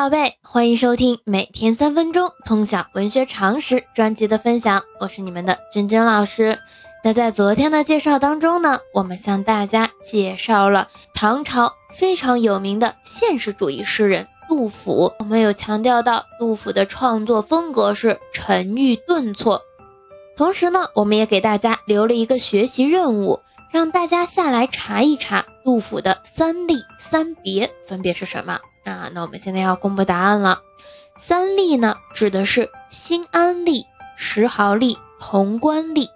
宝贝，欢迎收听每天三分钟通晓文学常识专辑的分享，我是你们的君君老师。那在昨天的介绍当中呢，我们向大家介绍了唐朝非常有名的现实主义诗人杜甫。我们有强调到杜甫的创作风格是沉郁顿挫，同时呢，我们也给大家留了一个学习任务，让大家下来查一查杜甫的三吏三别分别是什么。啊，那我们现在要公布答案了。三吏呢，指的是新安吏、石壕吏、潼关吏；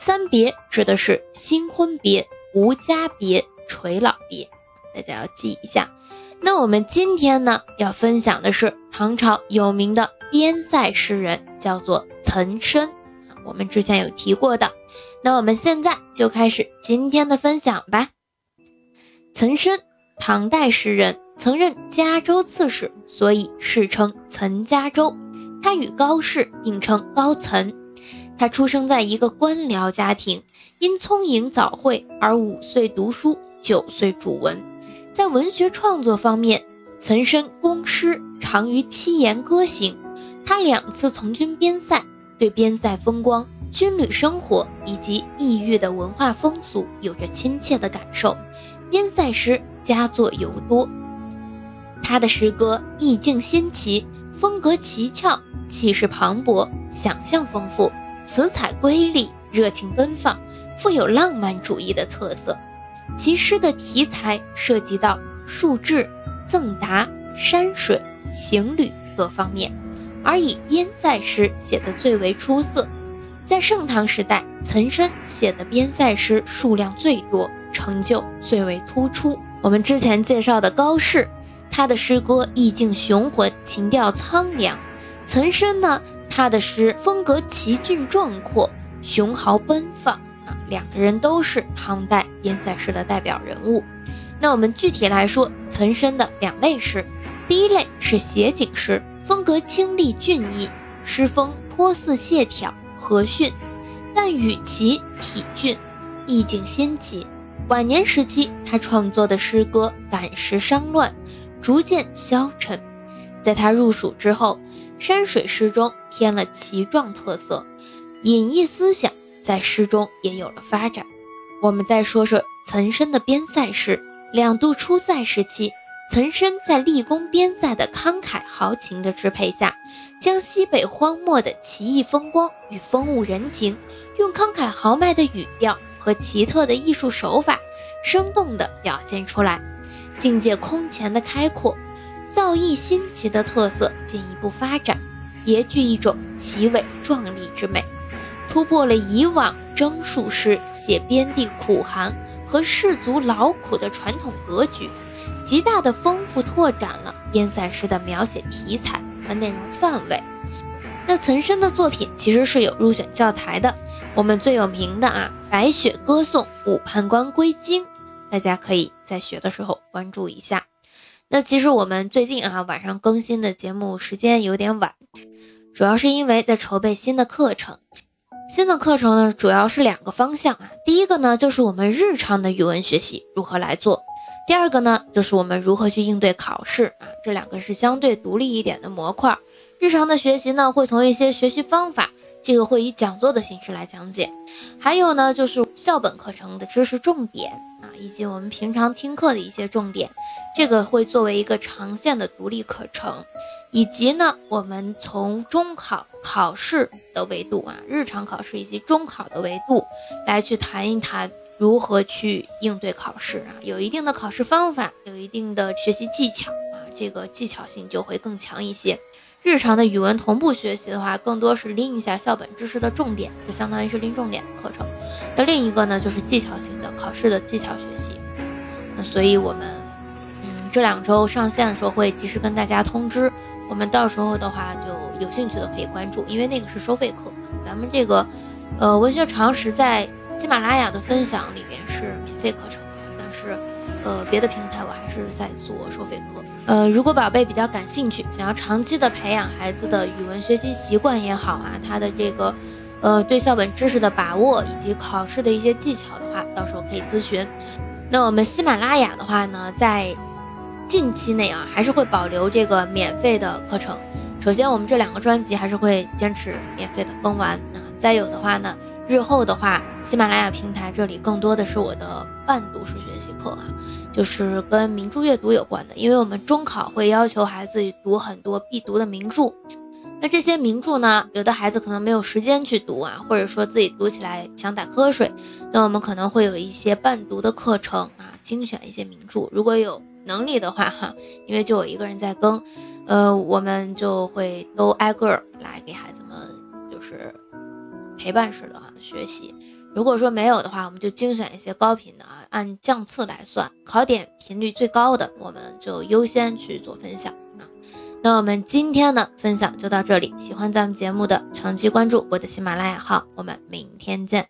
三别指的是新婚别、无家别、垂老别。大家要记一下。那我们今天呢，要分享的是唐朝有名的边塞诗人，叫做岑参。我们之前有提过的。那我们现在就开始今天的分享吧。岑参，唐代诗人。曾任嘉州刺史，所以世称岑嘉州。他与高适并称高岑。他出生在一个官僚家庭，因聪颖早慧而五岁读书，九岁著文。在文学创作方面，岑参工诗长于七言歌行。他两次从军边塞，对边塞风光、军旅生活以及异域的文化风俗有着亲切的感受。边塞诗佳作尤多。他的诗歌意境新奇，风格奇峭，气势磅礴，想象丰富，词采瑰丽，热情奔放，富有浪漫主义的特色。其诗的题材涉及到数志、赠答、山水、行旅各方面，而以边塞诗写得最为出色。在盛唐时代，岑参写的边塞诗数量最多，成就最为突出。我们之前介绍的高适。他的诗歌意境雄浑，情调苍凉。岑参呢，他的诗风格奇峻壮阔，雄豪奔放啊。两个人都是唐代边塞诗的代表人物。那我们具体来说，岑参的两类诗，第一类是写景诗，风格清丽俊逸，诗风颇似谢朓和煦，但语奇体俊，意境新奇。晚年时期，他创作的诗歌感时伤乱。逐渐消沉，在他入蜀之后，山水诗中添了奇壮特色，隐逸思想在诗中也有了发展。我们再说说岑参的边塞诗。两度出塞时期，岑参在立功边塞的慷慨豪情的支配下，将西北荒漠的奇异风光与风物人情，用慷慨豪迈的语调和奇特的艺术手法，生动地表现出来。境界空前的开阔，造诣新奇的特色进一步发展，别具一种奇伟壮丽之美，突破了以往征戍诗写边地苦寒和士族劳苦的传统格局，极大的丰富拓展了边塞诗的描写题材和内容范围。那岑参的作品其实是有入选教材的，我们最有名的啊，《白雪歌颂》《武判官归京》。大家可以在学的时候关注一下。那其实我们最近啊晚上更新的节目时间有点晚，主要是因为在筹备新的课程。新的课程呢主要是两个方向啊，第一个呢就是我们日常的语文学习如何来做，第二个呢就是我们如何去应对考试啊，这两个是相对独立一点的模块。日常的学习呢会从一些学习方法。这个会以讲座的形式来讲解，还有呢，就是校本课程的知识重点啊，以及我们平常听课的一些重点，这个会作为一个长线的独立课程，以及呢，我们从中考考试的维度啊，日常考试以及中考的维度来去谈一谈如何去应对考试啊，有一定的考试方法，有一定的学习技巧，这个技巧性就会更强一些。日常的语文同步学习的话，更多是拎一下校本知识的重点，就相当于是拎重点的课程。那另一个呢，就是技巧型的考试的技巧学习。那所以我们，嗯，这两周上线的时候会及时跟大家通知。我们到时候的话，就有兴趣的可以关注，因为那个是收费课。咱们这个，呃，文学常识在喜马拉雅的分享里面是免费课程，呃，别的平台我还是在做收费课。呃，如果宝贝比较感兴趣，想要长期的培养孩子的语文学习习惯也好啊，他的这个，呃，对校本知识的把握以及考试的一些技巧的话，到时候可以咨询。那我们喜马拉雅的话呢，在近期内啊，还是会保留这个免费的课程。首先，我们这两个专辑还是会坚持免费的更完啊。再有的话呢，日后的话，喜马拉雅平台这里更多的是我的伴读式学习课啊，就是跟名著阅读有关的。因为我们中考会要求孩子读很多必读的名著，那这些名著呢，有的孩子可能没有时间去读啊，或者说自己读起来想打瞌睡，那我们可能会有一些伴读的课程啊，精选一些名著。如果有能力的话哈，因为就我一个人在更。呃，我们就会都挨个儿来给孩子们，就是陪伴式的哈学习。如果说没有的话，我们就精选一些高频的啊，按降次来算，考点频率最高的，我们就优先去做分享啊。那我们今天的分享就到这里，喜欢咱们节目的长期关注我的喜马拉雅号，我们明天见。